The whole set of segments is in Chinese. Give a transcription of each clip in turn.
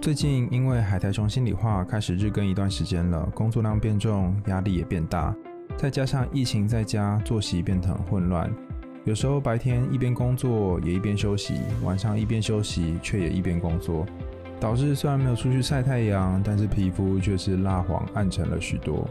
最近因为海苔熊心里话开始日更一段时间了，工作量变重，压力也变大，再加上疫情在家，作息变得很混乱。有时候白天一边工作也一边休息，晚上一边休息却也一边工作，导致虽然没有出去晒太阳，但是皮肤却是蜡黄暗沉了许多。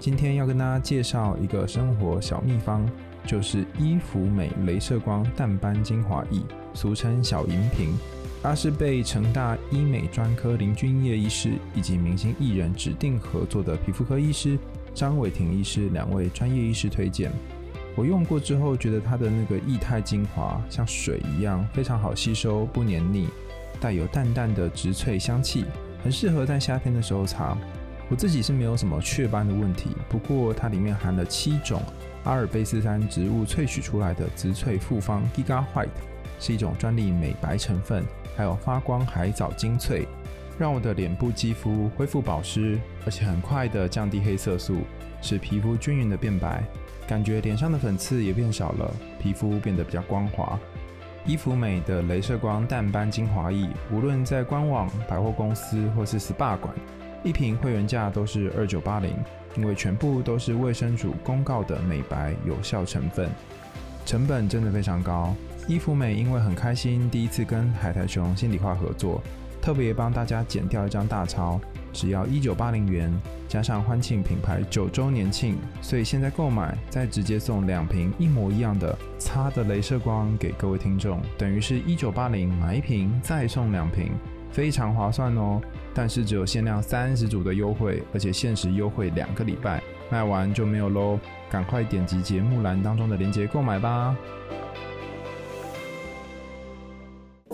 今天要跟大家介绍一个生活小秘方，就是伊芙美镭射光淡斑精华液，俗称小银瓶。它是被成大医美专科林君业医师以及明星艺人指定合作的皮肤科医师张伟霆医师两位专业医师推荐。我用过之后，觉得它的那个液态精华像水一样，非常好吸收，不黏腻，带有淡淡的植萃香气，很适合在夏天的时候擦。我自己是没有什么雀斑的问题，不过它里面含了七种阿尔卑斯山植物萃取出来的植萃复方 Giga White，是一种专利美白成分。还有发光海藻精粹，让我的脸部肌肤恢复保湿，而且很快的降低黑色素，使皮肤均匀的变白，感觉脸上的粉刺也变少了，皮肤变得比较光滑。伊芙美的镭射光淡斑精华液，无论在官网、百货公司或是 SPA 馆，一瓶会员价都是二九八零，因为全部都是卫生署公告的美白有效成分，成本真的非常高。伊芙美因为很开心，第一次跟海苔熊心里话合作，特别帮大家剪掉一张大钞，只要一九八零元，加上欢庆品牌九周年庆，所以现在购买再直接送两瓶一模一样的擦的镭射光给各位听众，等于是一九八零买一瓶再送两瓶，非常划算哦。但是只有限量三十组的优惠，而且限时优惠两个礼拜，卖完就没有喽，赶快点击节目栏当中的链接购买吧。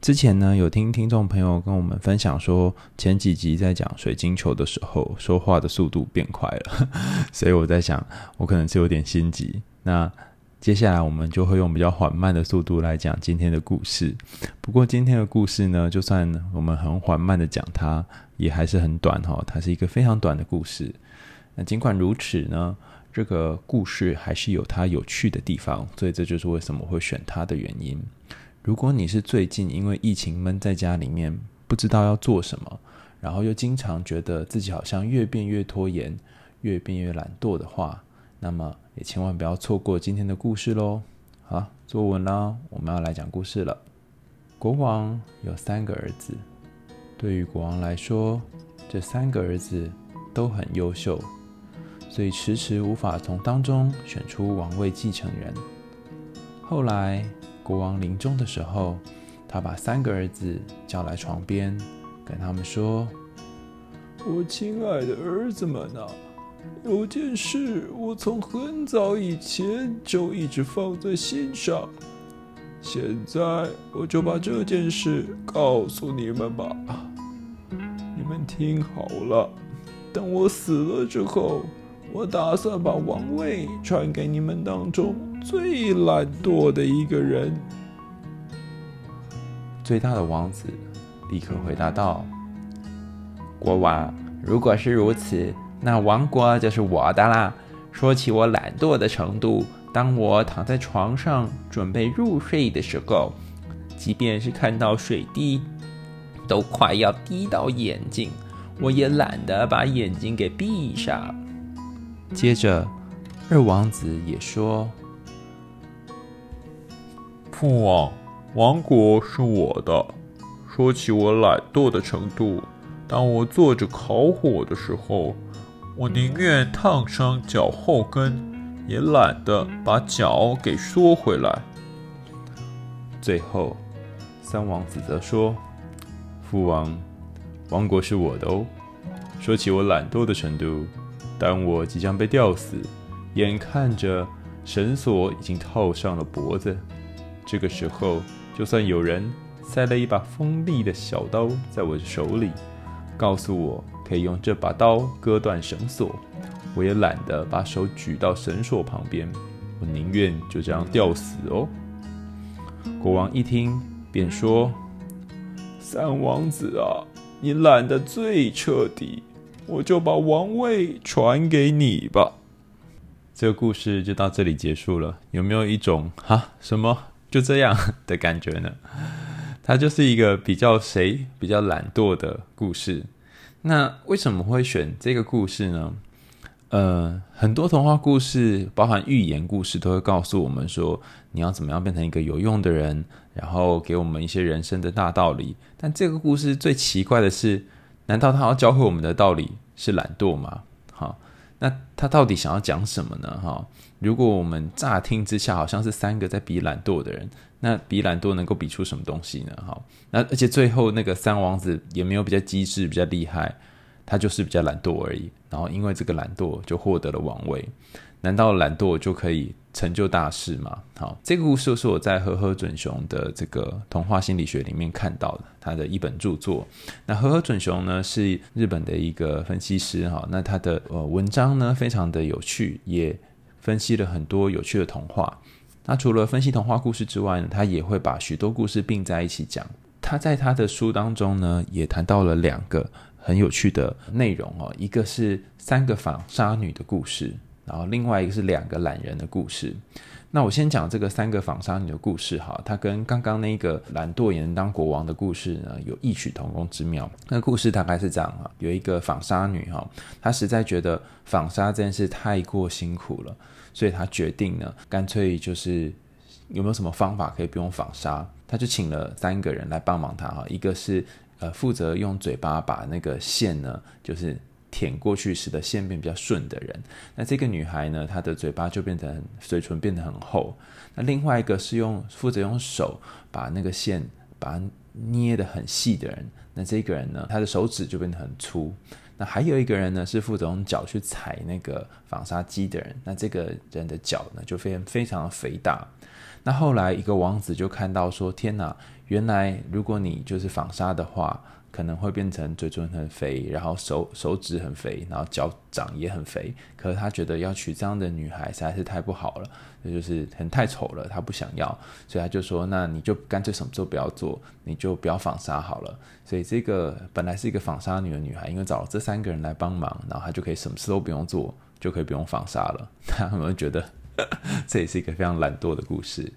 之前呢，有听听众朋友跟我们分享说，前几集在讲水晶球的时候，说话的速度变快了，所以我在想，我可能是有点心急。那接下来我们就会用比较缓慢的速度来讲今天的故事。不过今天的故事呢，就算我们很缓慢的讲它，也还是很短哈，它是一个非常短的故事。那尽管如此呢，这个故事还是有它有趣的地方，所以这就是为什么会选它的原因。如果你是最近因为疫情闷在家里面，不知道要做什么，然后又经常觉得自己好像越变越拖延，越变越懒惰的话，那么也千万不要错过今天的故事喽。好，坐稳啦，我们要来讲故事了。国王有三个儿子，对于国王来说，这三个儿子都很优秀，所以迟迟无法从当中选出王位继承人。后来。国王临终的时候，他把三个儿子叫来床边，跟他们说：“我亲爱的儿子们啊，有件事我从很早以前就一直放在心上，现在我就把这件事告诉你们吧。你们听好了，等我死了之后，我打算把王位传给你们当中。”最懒惰的一个人，最大的王子立刻回答道：“国王，如果是如此，那王国就是我的啦。说起我懒惰的程度，当我躺在床上准备入睡的时候，即便是看到水滴都快要滴到眼睛，我也懒得把眼睛给闭上。”接着，二王子也说。父王，王国是我的。说起我懒惰的程度，当我坐着烤火的时候，我宁愿烫伤脚后跟，也懒得把脚给缩回来。最后，三王子则说：“父王，王国是我的哦。说起我懒惰的程度，当我即将被吊死，眼看着绳索已经套上了脖子。”这个时候，就算有人塞了一把锋利的小刀在我的手里，告诉我可以用这把刀割断绳索，我也懒得把手举到绳索旁边，我宁愿就这样吊死哦。”国王一听，便说：“三王子啊，你懒得最彻底，我就把王位传给你吧。”这个故事就到这里结束了。有没有一种哈什么就这样 的感觉呢？它就是一个比较谁比较懒惰的故事。那为什么会选这个故事呢？呃，很多童话故事，包含寓言故事，都会告诉我们说，你要怎么样变成一个有用的人，然后给我们一些人生的大道理。但这个故事最奇怪的是，难道他要教会我们的道理是懒惰吗？好，那他到底想要讲什么呢？哈，如果我们乍听之下好像是三个在比懒惰的人，那比懒惰能够比出什么东西呢？哈，那而且最后那个三王子也没有比较机智、比较厉害。他就是比较懒惰而已，然后因为这个懒惰就获得了王位。难道懒惰就可以成就大事吗？好，这个故事是我在和和准雄的这个童话心理学里面看到的，他的一本著作。那和和准雄呢是日本的一个分析师哈，那他的呃文章呢非常的有趣，也分析了很多有趣的童话。那除了分析童话故事之外呢，他也会把许多故事并在一起讲。他在他的书当中呢也谈到了两个。很有趣的内容哦，一个是三个纺纱女的故事，然后另外一个是两个懒人的故事。那我先讲这个三个纺纱女的故事哈，它跟刚刚那个懒惰也能当国王的故事呢有异曲同工之妙。那故事大概是这样啊，有一个纺纱女哈，她实在觉得纺纱这件事太过辛苦了，所以她决定呢，干脆就是有没有什么方法可以不用纺纱，她就请了三个人来帮忙她哈，一个是。呃，负责用嘴巴把那个线呢，就是舔过去，使得线变比较顺的人。那这个女孩呢，她的嘴巴就变成嘴唇变得很厚。那另外一个是用负责用手把那个线把它捏得很细的人。那这个人呢，他的手指就变得很粗。那还有一个人呢，是负责用脚去踩那个纺纱机的人。那这个人的脚呢，就非常非常的肥大。那后来一个王子就看到说：“天哪！”原来，如果你就是纺纱的话，可能会变成嘴唇很肥，然后手手指很肥，然后脚掌也很肥。可是他觉得要娶这样的女孩实在是太不好了，那就是很太丑了，他不想要，所以他就说：“那你就干脆什么都不要做，你就不要纺纱好了。”所以这个本来是一个纺纱女的女孩，因为找了这三个人来帮忙，然后她就可以什么事都不用做，就可以不用纺纱了。他们觉得这也是一个非常懒惰的故事。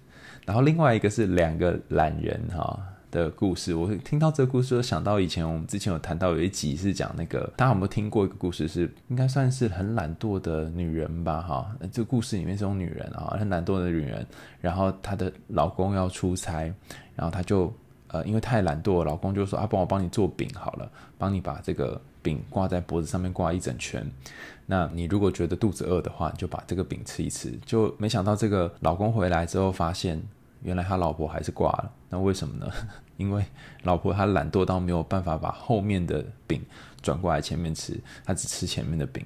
然后另外一个是两个懒人哈的故事，我听到这个故事，就想到以前我们之前有谈到有一集是讲那个，大家有没有听过一个故事？是应该算是很懒惰的女人吧哈？这个故事里面是种女人啊，很懒惰的女人，然后她的老公要出差，然后她就呃因为太懒惰，老公就说啊，帮我帮你做饼好了，帮你把这个饼挂在脖子上面挂一整圈。那你如果觉得肚子饿的话，你就把这个饼吃一吃。就没想到这个老公回来之后，发现原来他老婆还是挂了。那为什么呢？因为老婆她懒惰到没有办法把后面的饼转过来前面吃，她只吃前面的饼。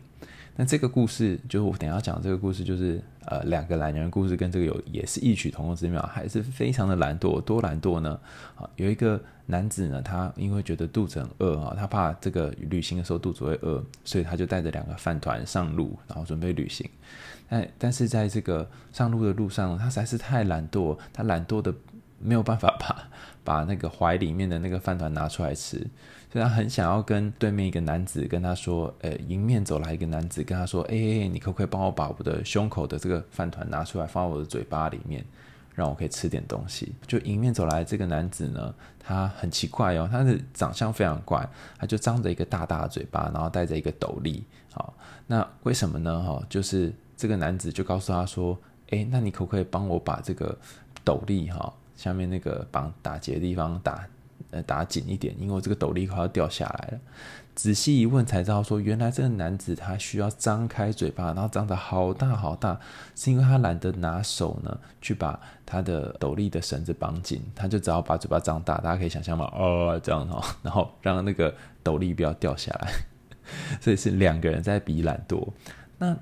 那这个故事就是我等下讲这个故事，就是呃两个懒人故事跟这个有也是异曲同工之妙，还是非常的懒惰，多懒惰呢？啊，有一个男子呢，他因为觉得肚子很饿啊，他怕这个旅行的时候肚子会饿，所以他就带着两个饭团上路，然后准备旅行。但但是在这个上路的路上，他实在是太懒惰，他懒惰的没有办法把把那个怀里面的那个饭团拿出来吃。所以他很想要跟对面一个男子跟他说，呃，迎面走来一个男子跟他说，哎，你可不可以帮我把我的胸口的这个饭团拿出来放我的嘴巴里面，让我可以吃点东西？就迎面走来这个男子呢，他很奇怪哦，他的长相非常怪，他就张着一个大大的嘴巴，然后戴着一个斗笠。好，那为什么呢？哈，就是这个男子就告诉他说，哎，那你可不可以帮我把这个斗笠哈下面那个绑打结的地方打？呃，打紧一点，因为我这个斗笠快要掉下来了。仔细一问才知道，说原来这个男子他需要张开嘴巴，然后张得好大好大，是因为他懒得拿手呢去把他的斗笠的绳子绑紧，他就只好把嘴巴张大。大家可以想象嘛，哦，这样哈，然后让那个斗笠不要掉下来。所以是两个人在比懒惰。那。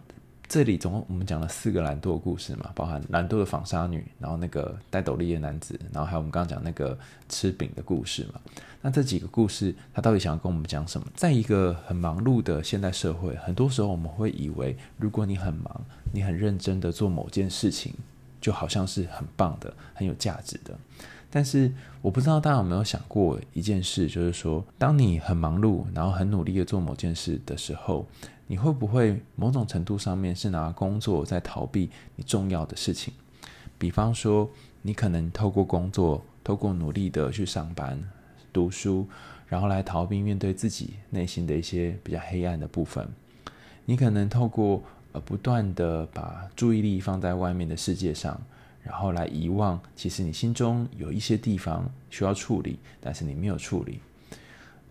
这里总共我们讲了四个懒惰故事嘛，包含懒惰的纺纱女，然后那个戴斗笠的男子，然后还有我们刚刚讲那个吃饼的故事嘛。那这几个故事，他到底想要跟我们讲什么？在一个很忙碌的现代社会，很多时候我们会以为，如果你很忙，你很认真的做某件事情，就好像是很棒的、很有价值的。但是我不知道大家有没有想过一件事，就是说，当你很忙碌，然后很努力的做某件事的时候，你会不会某种程度上面是拿工作在逃避你重要的事情？比方说，你可能透过工作，透过努力的去上班。读书，然后来逃避面对自己内心的一些比较黑暗的部分。你可能透过呃不断的把注意力放在外面的世界上，然后来遗忘，其实你心中有一些地方需要处理，但是你没有处理。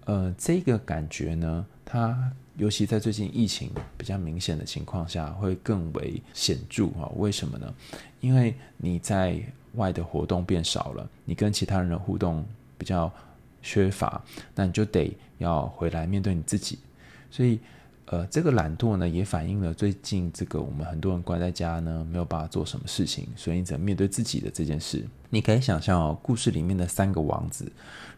呃，这个感觉呢，它尤其在最近疫情比较明显的情况下，会更为显著啊。为什么呢？因为你在外的活动变少了，你跟其他人的互动比较。缺乏，那你就得要回来面对你自己。所以，呃，这个懒惰呢，也反映了最近这个我们很多人关在家呢，没有办法做什么事情，所以你只能面对自己的这件事。你可以想象哦，故事里面的三个王子，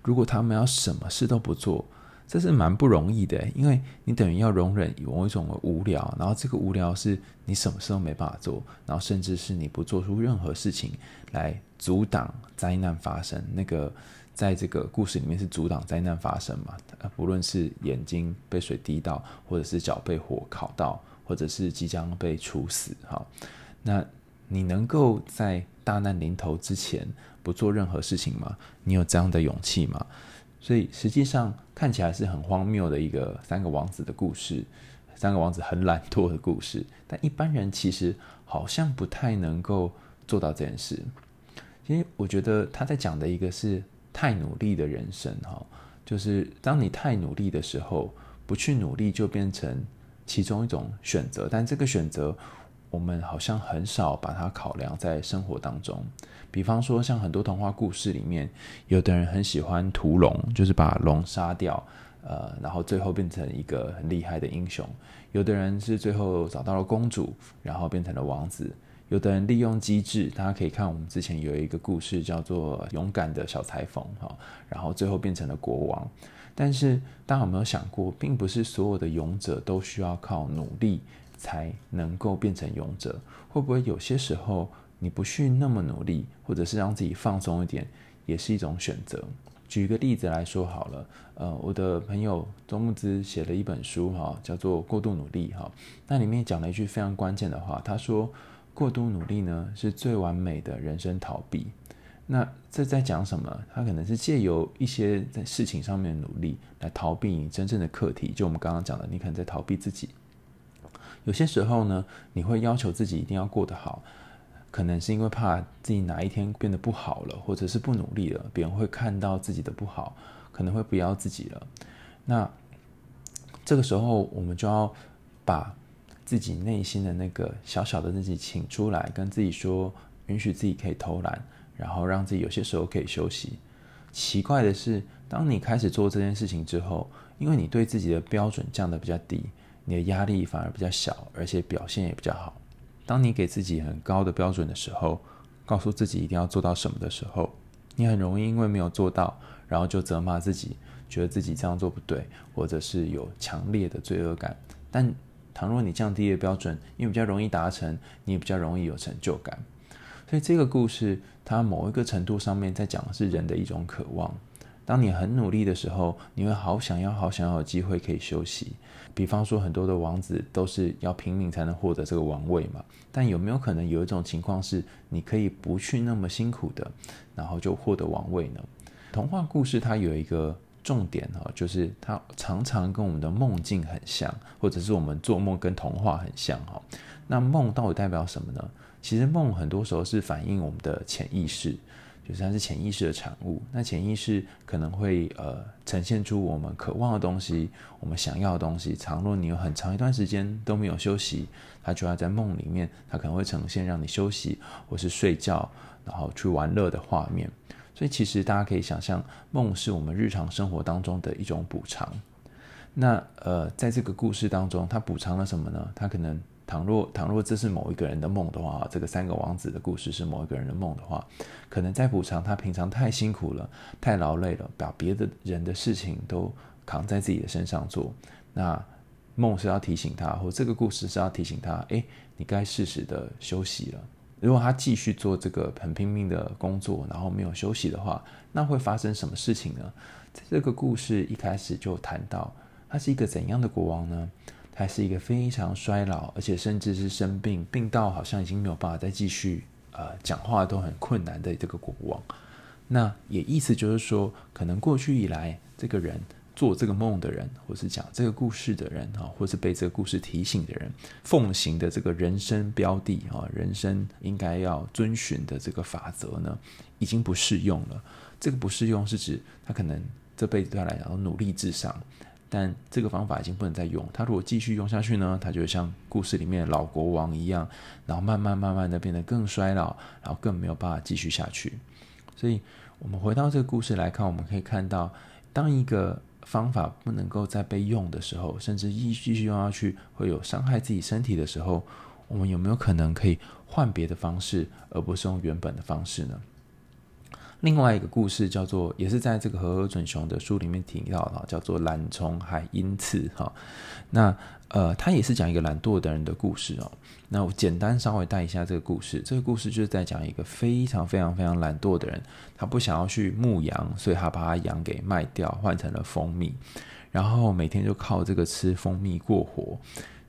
如果他们要什么事都不做，这是蛮不容易的，因为你等于要容忍某一种无聊，然后这个无聊是你什么事都没办法做，然后甚至是你不做出任何事情来阻挡灾难发生那个。在这个故事里面是阻挡灾难发生嘛？不论是眼睛被水滴到，或者是脚被火烤到，或者是即将被处死，哈，那你能够在大难临头之前不做任何事情吗？你有这样的勇气吗？所以实际上看起来是很荒谬的一个三个王子的故事，三个王子很懒惰的故事，但一般人其实好像不太能够做到这件事。因为我觉得他在讲的一个是。太努力的人生，哈，就是当你太努力的时候，不去努力就变成其中一种选择。但这个选择，我们好像很少把它考量在生活当中。比方说，像很多童话故事里面，有的人很喜欢屠龙，就是把龙杀掉，呃，然后最后变成一个很厉害的英雄。有的人是最后找到了公主，然后变成了王子。有的人利用机智，大家可以看我们之前有一个故事叫做《勇敢的小裁缝》哈，然后最后变成了国王。但是大家有没有想过，并不是所有的勇者都需要靠努力 才能够变成勇者？会不会有些时候你不去那么努力，或者是让自己放松一点，也是一种选择？举一个例子来说好了，呃，我的朋友周木之写了一本书哈，叫做《过度努力》哈，那里面讲了一句非常关键的话，他说。过度努力呢，是最完美的人生逃避。那这在讲什么？他可能是借由一些在事情上面的努力来逃避你真正的课题。就我们刚刚讲的，你可能在逃避自己。有些时候呢，你会要求自己一定要过得好，可能是因为怕自己哪一天变得不好了，或者是不努力了，别人会看到自己的不好，可能会不要自己了。那这个时候，我们就要把。自己内心的那个小小的自己，请出来跟自己说，允许自己可以偷懒，然后让自己有些时候可以休息。奇怪的是，当你开始做这件事情之后，因为你对自己的标准降得比较低，你的压力反而比较小，而且表现也比较好。当你给自己很高的标准的时候，告诉自己一定要做到什么的时候，你很容易因为没有做到，然后就责骂自己，觉得自己这样做不对，或者是有强烈的罪恶感。但倘若你降低了标准，因为比较容易达成，你也比较容易有成就感。所以这个故事，它某一个程度上面在讲的是人的一种渴望。当你很努力的时候，你会好想要、好想要有机会可以休息。比方说，很多的王子都是要拼命才能获得这个王位嘛。但有没有可能有一种情况是，你可以不去那么辛苦的，然后就获得王位呢？童话故事它有一个。重点哈，就是它常常跟我们的梦境很像，或者是我们做梦跟童话很像哈。那梦到底代表什么呢？其实梦很多时候是反映我们的潜意识，就是它是潜意识的产物。那潜意识可能会呃呈现出我们渴望的东西，我们想要的东西。倘若你有很长一段时间都没有休息，它就要在梦里面，它可能会呈现让你休息或是睡觉，然后去玩乐的画面。所以其实大家可以想象，梦是我们日常生活当中的一种补偿。那呃，在这个故事当中，它补偿了什么呢？它可能倘若倘若这是某一个人的梦的话，这个三个王子的故事是某一个人的梦的话，可能在补偿他平常太辛苦了、太劳累了，把别的人的事情都扛在自己的身上做。那梦是要提醒他，或这个故事是要提醒他，哎，你该适时的休息了。如果他继续做这个很拼命的工作，然后没有休息的话，那会发生什么事情呢？在这个故事一开始就谈到，他是一个怎样的国王呢？他是一个非常衰老，而且甚至是生病，病到好像已经没有办法再继续呃讲话都很困难的这个国王。那也意思就是说，可能过去以来，这个人做这个梦的人，或是讲这个故事的人啊，或是被这个故事提醒的人，奉行的这个人生标的啊，人生应该要遵循的这个法则呢，已经不适用了。这个不适用是指他可能这辈子对他来讲努力至上。但这个方法已经不能再用。他如果继续用下去呢，他就像故事里面的老国王一样，然后慢慢慢慢的变得更衰老，然后更没有办法继续下去。所以，我们回到这个故事来看，我们可以看到，当一个方法不能够再被用的时候，甚至继继续用下去会有伤害自己身体的时候，我们有没有可能可以换别的方式，而不是用原本的方式呢？另外一个故事叫做，也是在这个和和准雄的书里面提到的，叫做懒虫海因次哈。那呃，他也是讲一个懒惰的人的故事哦。那我简单稍微带一下这个故事。这个故事就是在讲一个非常非常非常懒惰的人，他不想要去牧羊，所以他把他羊给卖掉，换成了蜂蜜，然后每天就靠这个吃蜂蜜过活。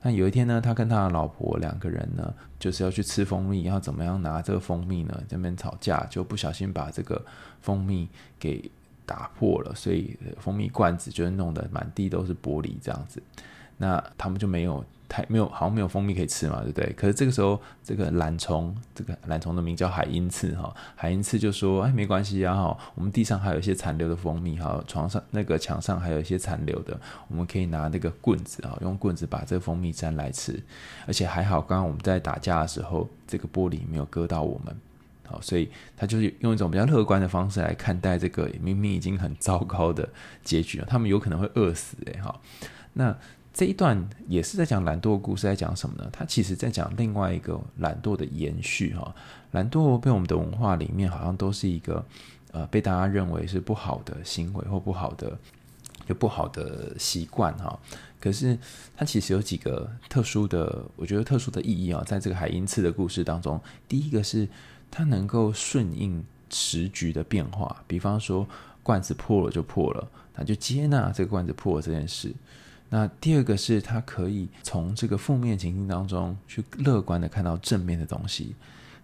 那有一天呢，他跟他的老婆两个人呢，就是要去吃蜂蜜，要怎么样拿这个蜂蜜呢？这边吵架，就不小心把这个蜂蜜给打破了，所以蜂蜜罐子就弄得满地都是玻璃这样子。那他们就没有。太没有，好像没有蜂蜜可以吃嘛，对不对？可是这个时候，这个懒虫，这个懒虫的名叫海因刺哈，海因刺就说：“哎，没关系啊，哈，我们地上还有一些残留的蜂蜜，哈，床上那个墙上还有一些残留的，我们可以拿那个棍子啊，用棍子把这个蜂蜜沾来吃。而且还好，刚刚我们在打架的时候，这个玻璃没有割到我们，好，所以他就是用一种比较乐观的方式来看待这个明明已经很糟糕的结局了，他们有可能会饿死，哎，哈，那。这一段也是在讲懒惰故事，在讲什么呢？他其实在讲另外一个懒惰的延续哈。懒惰被我们的文化里面好像都是一个呃被大家认为是不好的行为或不好的就不好的习惯哈。可是它其实有几个特殊的，我觉得特殊的意义啊，在这个海因茨的故事当中，第一个是它能够顺应时局的变化，比方说罐子破了就破了，那就接纳这个罐子破了这件事。那第二个是，他可以从这个负面情境当中去乐观的看到正面的东西。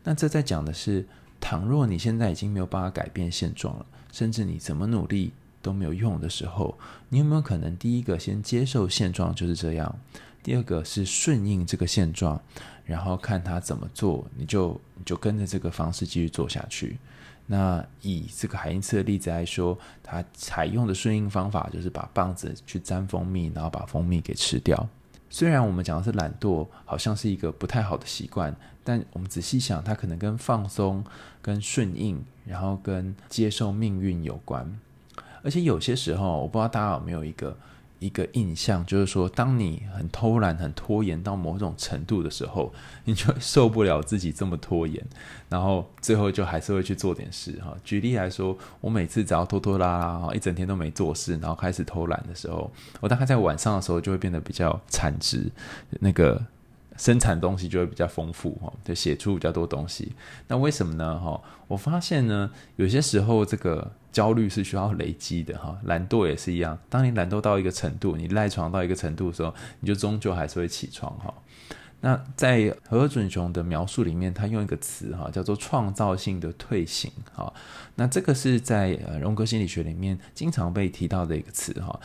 那这在讲的是，倘若你现在已经没有办法改变现状了，甚至你怎么努力都没有用的时候，你有没有可能第一个先接受现状就是这样？第二个是顺应这个现状，然后看他怎么做，你就你就跟着这个方式继续做下去。那以这个海因茨的例子来说，他采用的顺应方法就是把棒子去沾蜂蜜，然后把蜂蜜给吃掉。虽然我们讲的是懒惰，好像是一个不太好的习惯，但我们仔细想，它可能跟放松、跟顺应，然后跟接受命运有关。而且有些时候，我不知道大家有没有一个。一个印象就是说，当你很偷懒、很拖延到某种程度的时候，你就受不了自己这么拖延，然后最后就还是会去做点事哈。举例来说，我每次只要拖拖拉拉，一整天都没做事，然后开始偷懒的时候，我大概在晚上的时候就会变得比较产值，那个生产东西就会比较丰富哈，就写出比较多东西。那为什么呢？哈，我发现呢，有些时候这个。焦虑是需要累积的哈，懒惰也是一样。当你懒惰到一个程度，你赖床到一个程度的时候，你就终究还是会起床哈。那在何准雄的描述里面，他用一个词哈，叫做创造性的退行哈。那这个是在呃荣格心理学里面经常被提到的一个词哈。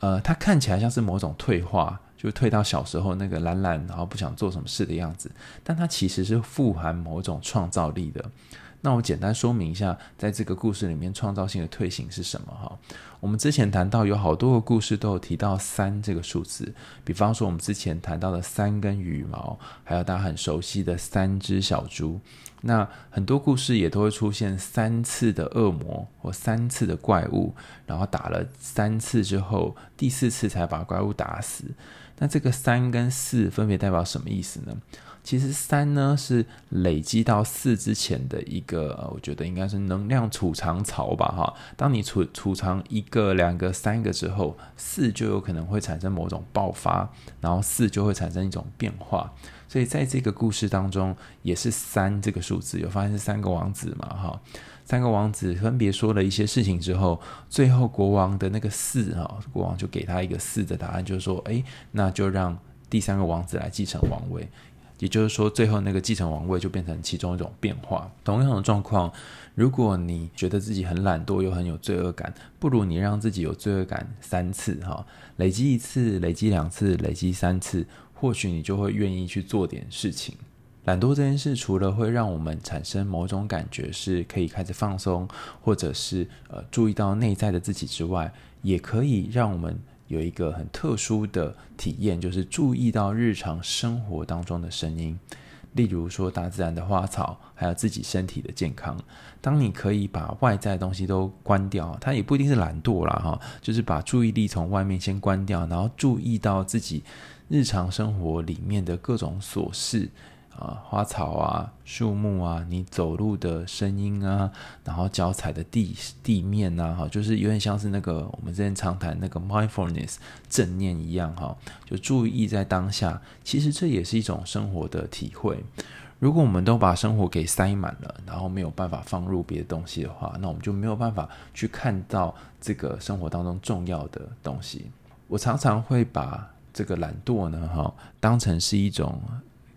呃，它看起来像是某种退化，就退到小时候那个懒懒，然后不想做什么事的样子，但它其实是富含某种创造力的。那我简单说明一下，在这个故事里面，创造性的退行是什么？哈，我们之前谈到有好多个故事都有提到三这个数字，比方说我们之前谈到的三根羽毛，还有大家很熟悉的三只小猪。那很多故事也都会出现三次的恶魔或三次的怪物，然后打了三次之后，第四次才把怪物打死。那这个三跟四分别代表什么意思呢？其实三呢是累积到四之前的一个，我觉得应该是能量储藏槽吧，哈。当你储储藏一个、两个、三个之后，四就有可能会产生某种爆发，然后四就会产生一种变化。所以在这个故事当中，也是三这个数字，有发现是三个王子嘛，哈。三个王子分别说了一些事情之后，最后国王的那个四哈，国王就给他一个四的答案，就是说，哎，那就让第三个王子来继承王位。也就是说，最后那个继承王位就变成其中一种变化。同样的状况，如果你觉得自己很懒惰又很有罪恶感，不如你让自己有罪恶感三次哈，累积一次，累积两次，累积三次，或许你就会愿意去做点事情。懒惰这件事，除了会让我们产生某种感觉是可以开始放松，或者是呃注意到内在的自己之外，也可以让我们。有一个很特殊的体验，就是注意到日常生活当中的声音，例如说大自然的花草，还有自己身体的健康。当你可以把外在的东西都关掉，它也不一定是懒惰啦，哈，就是把注意力从外面先关掉，然后注意到自己日常生活里面的各种琐事。啊，花草啊，树木啊，你走路的声音啊，然后脚踩的地地面呐，哈，就是有点像是那个我们之前常谈那个 mindfulness 正念一样，哈，就注意在当下。其实这也是一种生活的体会。如果我们都把生活给塞满了，然后没有办法放入别的东西的话，那我们就没有办法去看到这个生活当中重要的东西。我常常会把这个懒惰呢，哈，当成是一种。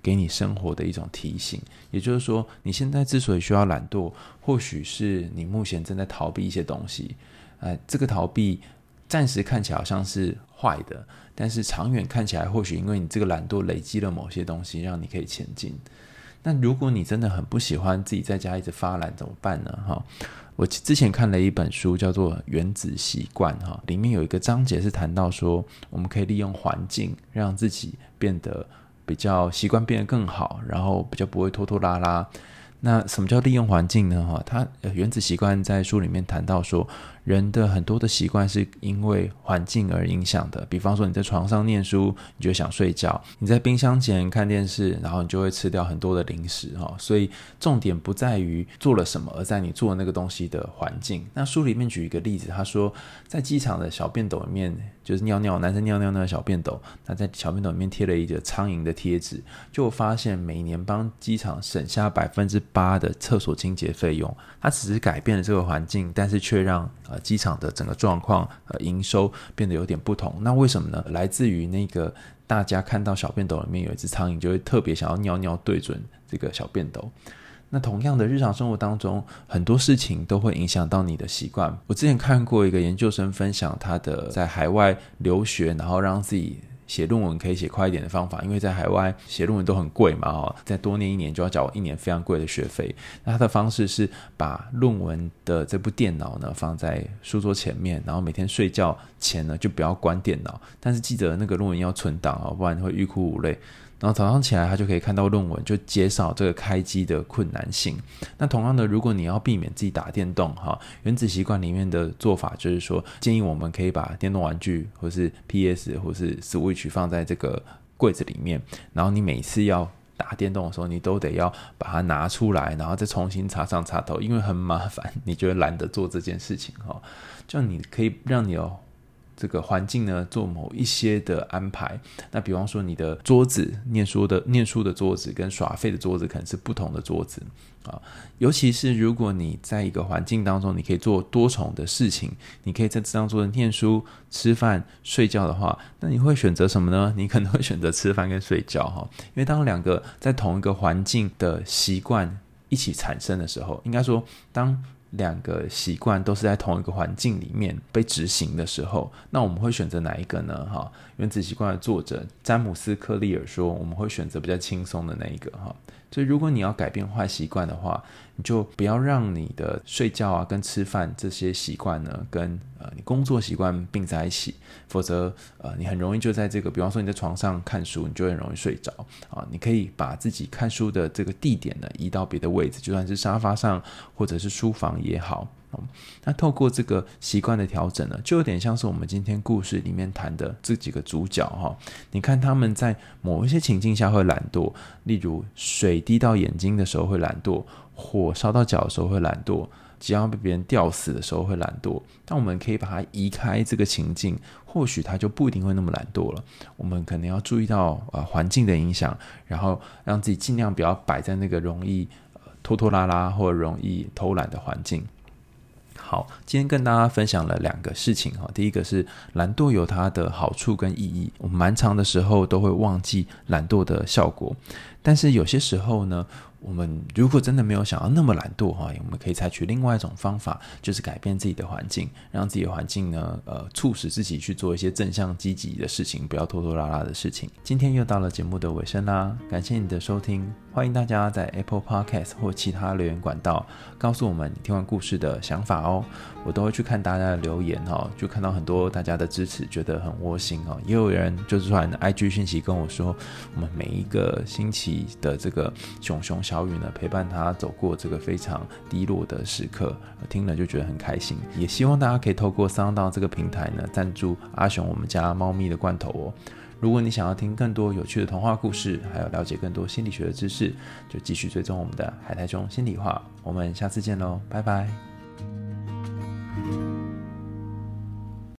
给你生活的一种提醒，也就是说，你现在之所以需要懒惰，或许是你目前正在逃避一些东西。哎，这个逃避暂时看起来好像是坏的，但是长远看起来，或许因为你这个懒惰累积了某些东西，让你可以前进。那如果你真的很不喜欢自己在家一直发懒，怎么办呢？哈，我之前看了一本书，叫做《原子习惯》哈，里面有一个章节是谈到说，我们可以利用环境让自己变得。比较习惯变得更好，然后比较不会拖拖拉拉。那什么叫利用环境呢？哈，他原子习惯在书里面谈到说。人的很多的习惯是因为环境而影响的，比方说你在床上念书，你就想睡觉；你在冰箱前看电视，然后你就会吃掉很多的零食哈。所以重点不在于做了什么，而在你做那个东西的环境。那书里面举一个例子，他说在机场的小便斗里面，就是尿尿男生尿尿那个小便斗，那在小便斗里面贴了一个苍蝇的贴纸，就发现每年帮机场省下百分之八的厕所清洁费用。它只是改变了这个环境，但是却让呃机场的整个状况呃营收变得有点不同，那为什么呢？来自于那个大家看到小便斗里面有一只苍蝇，就会特别想要尿尿对准这个小便斗。那同样的日常生活当中，很多事情都会影响到你的习惯。我之前看过一个研究生分享他的在海外留学，然后让自己。写论文可以写快一点的方法，因为在海外写论文都很贵嘛，哈，再多念一年就要缴一年非常贵的学费。那他的方式是把论文的这部电脑呢放在书桌前面，然后每天睡觉前呢就不要关电脑，但是记得那个论文要存档啊，不然会欲哭无泪。然后早上起来，他就可以看到论文，就减少这个开机的困难性。那同样的，如果你要避免自己打电动，哈，原子习惯里面的做法就是说，建议我们可以把电动玩具，或是 PS 或是 Switch 放在这个柜子里面。然后你每次要打电动的时候，你都得要把它拿出来，然后再重新插上插头，因为很麻烦，你觉得懒得做这件事情，哈，就你可以让你哦。这个环境呢，做某一些的安排。那比方说，你的桌子，念书的念书的桌子，跟耍废的桌子，可能是不同的桌子啊。尤其是如果你在一个环境当中，你可以做多重的事情，你可以在这张桌子念书、吃饭、睡觉的话，那你会选择什么呢？你可能会选择吃饭跟睡觉哈。因为当两个在同一个环境的习惯一起产生的时候，应该说当。两个习惯都是在同一个环境里面被执行的时候，那我们会选择哪一个呢？哈，原子习惯的作者詹姆斯·克利尔说，我们会选择比较轻松的那一个。哈。所以，如果你要改变坏习惯的话，你就不要让你的睡觉啊、跟吃饭这些习惯呢，跟呃你工作习惯并在一起，否则呃你很容易就在这个，比方说你在床上看书，你就很容易睡着啊。你可以把自己看书的这个地点呢移到别的位置，就算是沙发上或者是书房也好。那透过这个习惯的调整呢，就有点像是我们今天故事里面谈的这几个主角哈。你看他们在某一些情境下会懒惰，例如水滴到眼睛的时候会懒惰，火烧到脚的时候会懒惰。即将被别人吊死的时候会懒惰，但我们可以把它移开这个情境，或许他就不一定会那么懒惰了。我们可能要注意到呃环境的影响，然后让自己尽量不要摆在那个容易拖拖拉拉或容易偷懒的环境。好，今天跟大家分享了两个事情哈。第一个是懒惰有它的好处跟意义，我们蛮长的时候都会忘记懒惰的效果，但是有些时候呢。我们如果真的没有想要那么懒惰哈，我们可以采取另外一种方法，就是改变自己的环境，让自己的环境呢，呃，促使自己去做一些正向积极的事情，不要拖拖拉拉的事情。今天又到了节目的尾声啦，感谢你的收听，欢迎大家在 Apple Podcast 或其他留言管道告诉我们你听完故事的想法哦，我都会去看大家的留言哈，就看到很多大家的支持，觉得很窝心哦。也有人就是传 IG 讯息跟我说，我们每一个星期的这个熊熊小。雨呢，陪伴他走过这个非常低落的时刻，听了就觉得很开心。也希望大家可以透过 Sound 这个平台呢，赞助阿雄我们家猫咪的罐头哦。如果你想要听更多有趣的童话故事还有了解更多心理学的知识就继续追踪我们的海苔中心理话我们下次见喽拜拜。